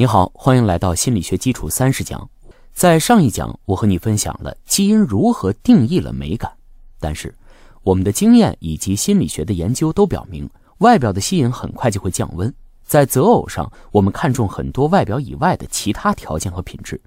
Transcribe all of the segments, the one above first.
你好，欢迎来到心理学基础三十讲。在上一讲，我和你分享了基因如何定义了美感，但是我们的经验以及心理学的研究都表明，外表的吸引很快就会降温。在择偶上，我们看重很多外表以外的其他条件和品质。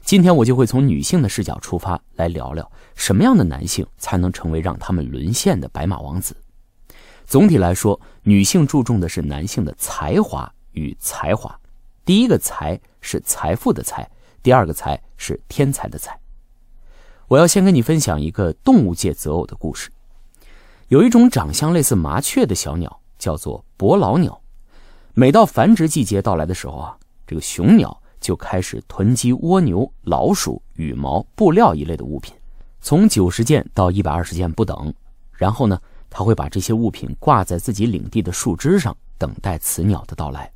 今天我就会从女性的视角出发，来聊聊什么样的男性才能成为让他们沦陷的白马王子。总体来说，女性注重的是男性的才华与才华。第一个财是财富的财，第二个财是天才的才。我要先跟你分享一个动物界择偶的故事。有一种长相类似麻雀的小鸟，叫做伯劳鸟。每到繁殖季节到来的时候啊，这个雄鸟就开始囤积蜗牛、老鼠、羽毛、布料一类的物品，从九十件到一百二十件不等。然后呢，他会把这些物品挂在自己领地的树枝上，等待雌鸟的到来。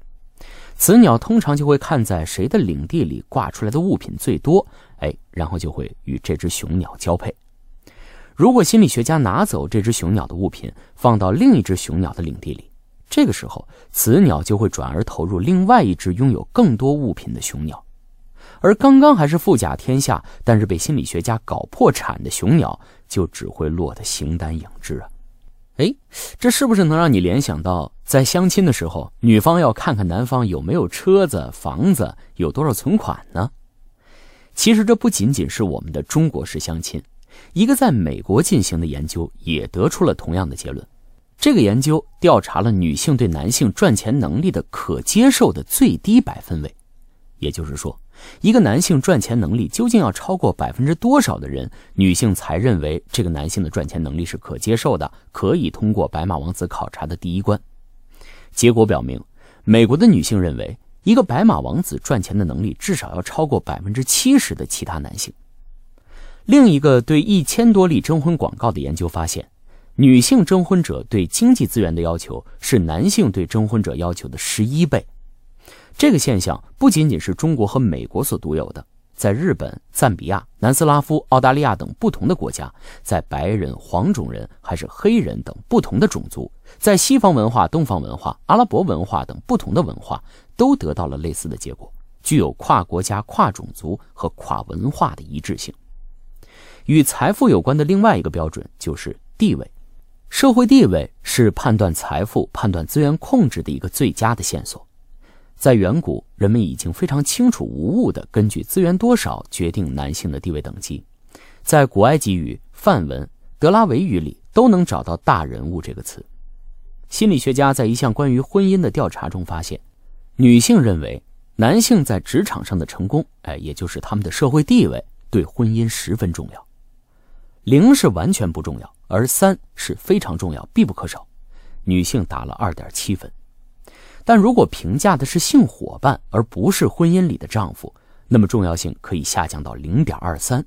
雌鸟通常就会看在谁的领地里挂出来的物品最多，哎，然后就会与这只雄鸟交配。如果心理学家拿走这只雄鸟的物品，放到另一只雄鸟的领地里，这个时候雌鸟就会转而投入另外一只拥有更多物品的雄鸟，而刚刚还是富甲天下，但是被心理学家搞破产的雄鸟，就只会落得形单影只啊。哎，这是不是能让你联想到，在相亲的时候，女方要看看男方有没有车子、房子，有多少存款呢？其实这不仅仅是我们的中国式相亲，一个在美国进行的研究也得出了同样的结论。这个研究调查了女性对男性赚钱能力的可接受的最低百分位，也就是说。一个男性赚钱能力究竟要超过百分之多少的人，女性才认为这个男性的赚钱能力是可接受的，可以通过白马王子考察的第一关？结果表明，美国的女性认为一个白马王子赚钱的能力至少要超过百分之七十的其他男性。另一个对一千多例征婚广告的研究发现，女性征婚者对经济资源的要求是男性对征婚者要求的十一倍。这个现象不仅仅是中国和美国所独有的，在日本、赞比亚、南斯拉夫、澳大利亚等不同的国家，在白人、黄种人还是黑人等不同的种族，在西方文化、东方文化、阿拉伯文化等不同的文化，都得到了类似的结果，具有跨国家、跨种族和跨文化的一致性。与财富有关的另外一个标准就是地位，社会地位是判断财富、判断资源控制的一个最佳的线索。在远古，人们已经非常清楚无误地根据资源多少决定男性的地位等级。在古埃及语、梵文、德拉维语里都能找到“大人物”这个词。心理学家在一项关于婚姻的调查中发现，女性认为男性在职场上的成功，哎，也就是他们的社会地位，对婚姻十分重要。零是完全不重要，而三是非常重要，必不可少。女性打了二点七分。但如果评价的是性伙伴，而不是婚姻里的丈夫，那么重要性可以下降到零点二三，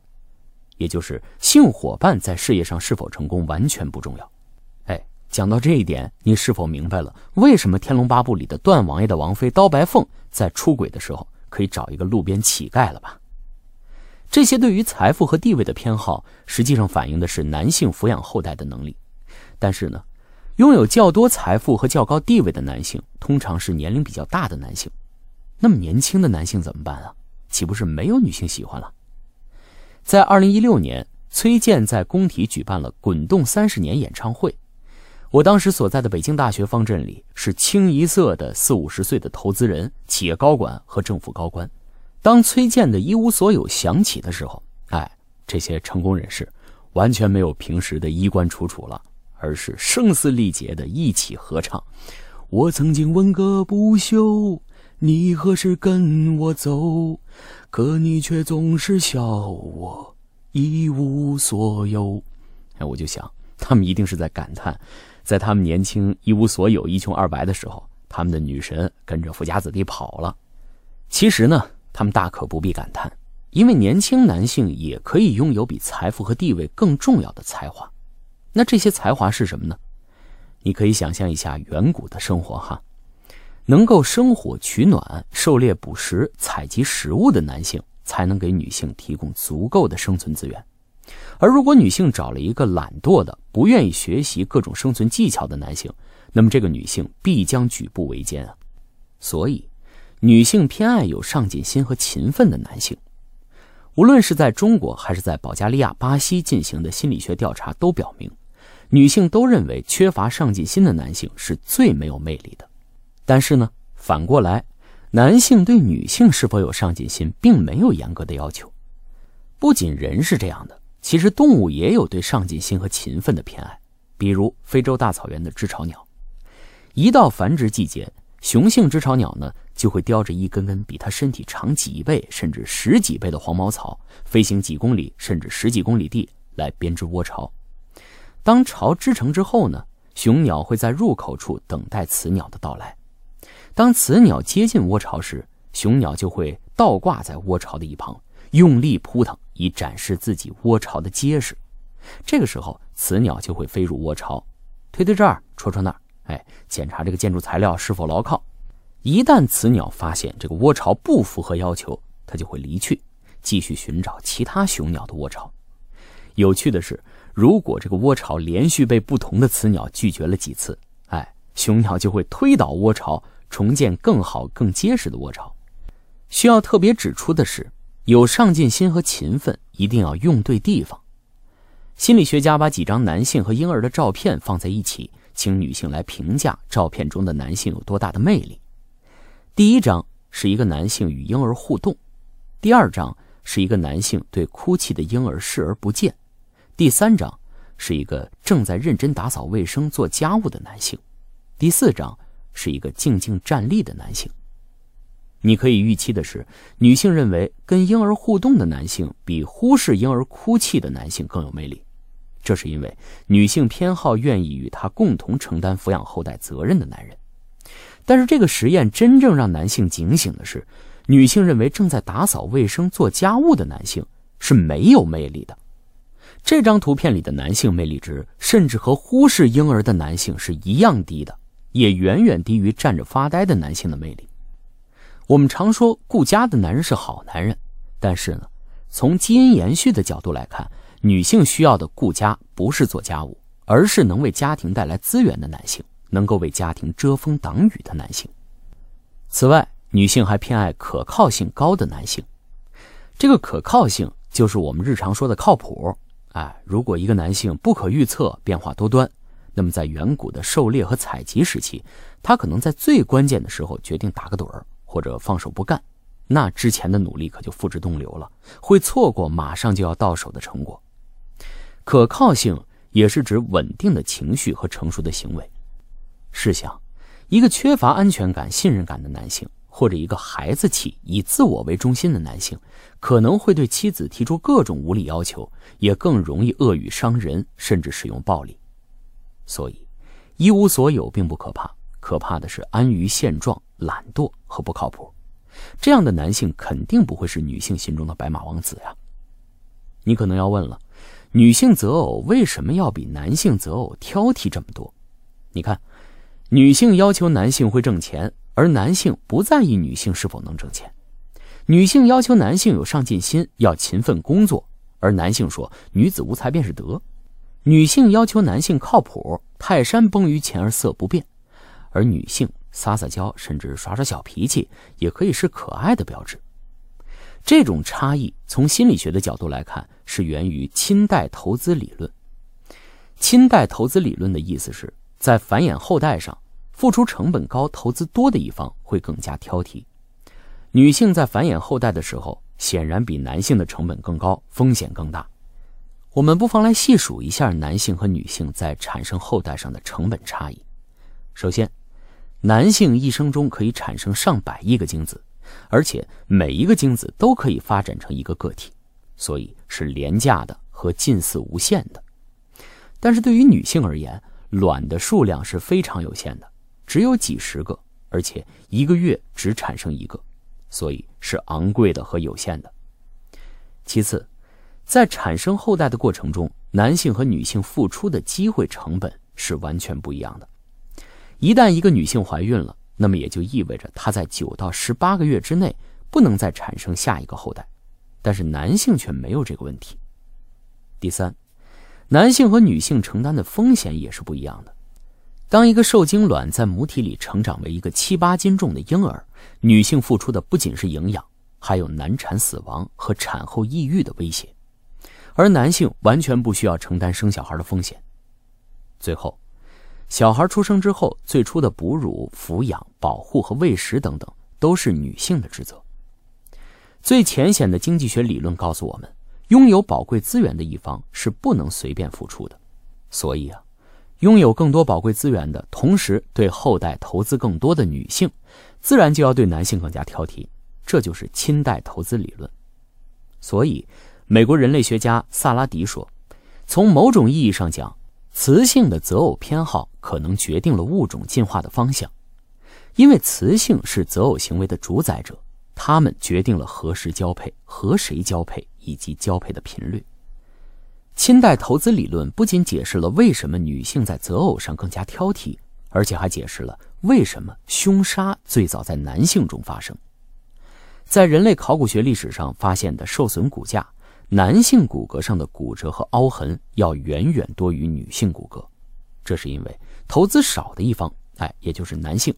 也就是性伙伴在事业上是否成功完全不重要。哎，讲到这一点，你是否明白了为什么《天龙八部》里的段王爷的王妃刀白凤在出轨的时候可以找一个路边乞丐了吧？这些对于财富和地位的偏好，实际上反映的是男性抚养后代的能力。但是呢？拥有较多财富和较高地位的男性，通常是年龄比较大的男性。那么年轻的男性怎么办啊？岂不是没有女性喜欢了？在二零一六年，崔健在工体举办了《滚动三十年》演唱会。我当时所在的北京大学方阵里，是清一色的四五十岁的投资人、企业高管和政府高官。当崔健的一无所有响起的时候，哎，这些成功人士完全没有平时的衣冠楚楚了。而是声嘶力竭的一起合唱。我曾经问个不休，你何时跟我走？可你却总是笑我一无所有。哎，我就想，他们一定是在感叹，在他们年轻一无所有、一穷二白的时候，他们的女神跟着富家子弟跑了。其实呢，他们大可不必感叹，因为年轻男性也可以拥有比财富和地位更重要的才华。那这些才华是什么呢？你可以想象一下远古的生活哈，能够生火取暖、狩猎捕食、采集食物的男性，才能给女性提供足够的生存资源。而如果女性找了一个懒惰的、不愿意学习各种生存技巧的男性，那么这个女性必将举步维艰啊。所以，女性偏爱有上进心和勤奋的男性。无论是在中国还是在保加利亚、巴西进行的心理学调查都表明，女性都认为缺乏上进心的男性是最没有魅力的。但是呢，反过来，男性对女性是否有上进心并没有严格的要求。不仅人是这样的，其实动物也有对上进心和勤奋的偏爱。比如非洲大草原的知巢鸟，一到繁殖季节，雄性知巢鸟呢就会叼着一根根比它身体长几倍甚至十几倍的黄毛草，飞行几公里甚至十几公里地来编织窝巢。当巢织成之后呢，雄鸟会在入口处等待雌鸟的到来。当雌鸟接近窝巢时，雄鸟就会倒挂在窝巢的一旁，用力扑腾，以展示自己窝巢的结实。这个时候，雌鸟就会飞入窝巢，推推这儿，戳戳那儿，哎，检查这个建筑材料是否牢靠。一旦雌鸟发现这个窝巢不符合要求，它就会离去，继续寻找其他雄鸟的窝巢。有趣的是，如果这个窝巢连续被不同的雌鸟拒绝了几次，哎，雄鸟就会推倒窝巢，重建更好、更结实的窝巢。需要特别指出的是，有上进心和勤奋一定要用对地方。心理学家把几张男性和婴儿的照片放在一起，请女性来评价照片中的男性有多大的魅力。第一张是一个男性与婴儿互动，第二张是一个男性对哭泣的婴儿视而不见，第三张是一个正在认真打扫卫生做家务的男性，第四张是一个静静站立的男性。你可以预期的是，女性认为跟婴儿互动的男性比忽视婴儿哭泣的男性更有魅力。这是因为女性偏好愿意与他共同承担抚养后代责任的男人，但是这个实验真正让男性警醒的是，女性认为正在打扫卫生做家务的男性是没有魅力的。这张图片里的男性魅力值甚至和忽视婴儿的男性是一样低的，也远远低于站着发呆的男性的魅力。我们常说顾家的男人是好男人，但是呢，从基因延续的角度来看。女性需要的顾家不是做家务，而是能为家庭带来资源的男性，能够为家庭遮风挡雨的男性。此外，女性还偏爱可靠性高的男性。这个可靠性就是我们日常说的靠谱。哎，如果一个男性不可预测、变化多端，那么在远古的狩猎和采集时期，他可能在最关键的时候决定打个盹儿或者放手不干，那之前的努力可就付之东流了，会错过马上就要到手的成果。可靠性也是指稳定的情绪和成熟的行为。试想，一个缺乏安全感、信任感的男性，或者一个孩子气、以自我为中心的男性，可能会对妻子提出各种无理要求，也更容易恶语伤人，甚至使用暴力。所以，一无所有并不可怕，可怕的是安于现状、懒惰和不靠谱。这样的男性肯定不会是女性心中的白马王子呀。你可能要问了。女性择偶为什么要比男性择偶挑剔这么多？你看，女性要求男性会挣钱，而男性不在意女性是否能挣钱；女性要求男性有上进心，要勤奋工作，而男性说女子无才便是德；女性要求男性靠谱，泰山崩于前而色不变，而女性撒撒娇，甚至耍耍小脾气，也可以是可爱的标志。这种差异，从心理学的角度来看，是源于亲代投资理论。亲代投资理论的意思是在繁衍后代上，付出成本高、投资多的一方会更加挑剔。女性在繁衍后代的时候，显然比男性的成本更高，风险更大。我们不妨来细数一下男性和女性在产生后代上的成本差异。首先，男性一生中可以产生上百亿个精子。而且每一个精子都可以发展成一个个体，所以是廉价的和近似无限的。但是对于女性而言，卵的数量是非常有限的，只有几十个，而且一个月只产生一个，所以是昂贵的和有限的。其次，在产生后代的过程中，男性和女性付出的机会成本是完全不一样的。一旦一个女性怀孕了，那么也就意味着她在九到十八个月之内不能再产生下一个后代，但是男性却没有这个问题。第三，男性和女性承担的风险也是不一样的。当一个受精卵在母体里成长为一个七八斤重的婴儿，女性付出的不仅是营养，还有难产死亡和产后抑郁的威胁，而男性完全不需要承担生小孩的风险。最后，小孩出生之后，最初的哺乳、抚养、保护和喂食等等，都是女性的职责。最浅显的经济学理论告诉我们，拥有宝贵资源的一方是不能随便付出的。所以啊，拥有更多宝贵资源的同时对后代投资更多的女性，自然就要对男性更加挑剔。这就是亲代投资理论。所以，美国人类学家萨拉迪说：“从某种意义上讲，雌性的择偶偏好可能决定了物种进化的方向，因为雌性是择偶行为的主宰者，他们决定了何时交配、和谁交配以及交配的频率。”亲代投资理论不仅解释了为什么女性在择偶上更加挑剔，而且还解释了为什么凶杀最早在男性中发生。在人类考古学历史上发现的受损骨架，男性骨骼上的骨折和凹痕要远远多于女性骨骼，这是因为投资少的一方，哎，也就是男性，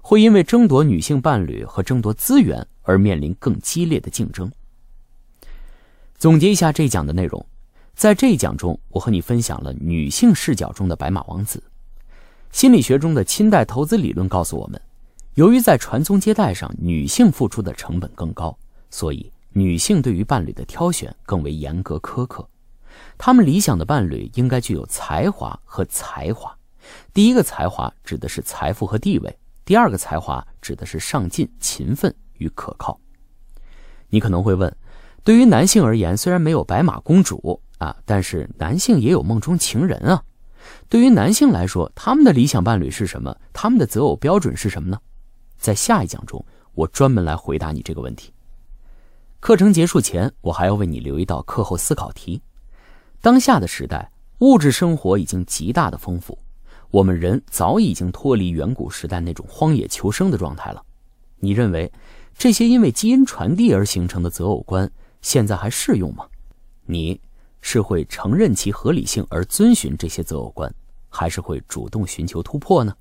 会因为争夺女性伴侣和争夺资源而面临更激烈的竞争。总结一下这一讲的内容。在这一讲中，我和你分享了女性视角中的白马王子。心理学中的亲代投资理论告诉我们，由于在传宗接代上女性付出的成本更高，所以女性对于伴侣的挑选更为严格苛刻。她们理想的伴侣应该具有才华和才华。第一个才华指的是财富和地位，第二个才华指的是上进、勤奋与可靠。你可能会问，对于男性而言，虽然没有白马公主。啊！但是男性也有梦中情人啊。对于男性来说，他们的理想伴侣是什么？他们的择偶标准是什么呢？在下一讲中，我专门来回答你这个问题。课程结束前，我还要为你留一道课后思考题：当下的时代，物质生活已经极大的丰富，我们人早已经脱离远古时代那种荒野求生的状态了。你认为这些因为基因传递而形成的择偶观，现在还适用吗？你？是会承认其合理性而遵循这些择偶观，还是会主动寻求突破呢？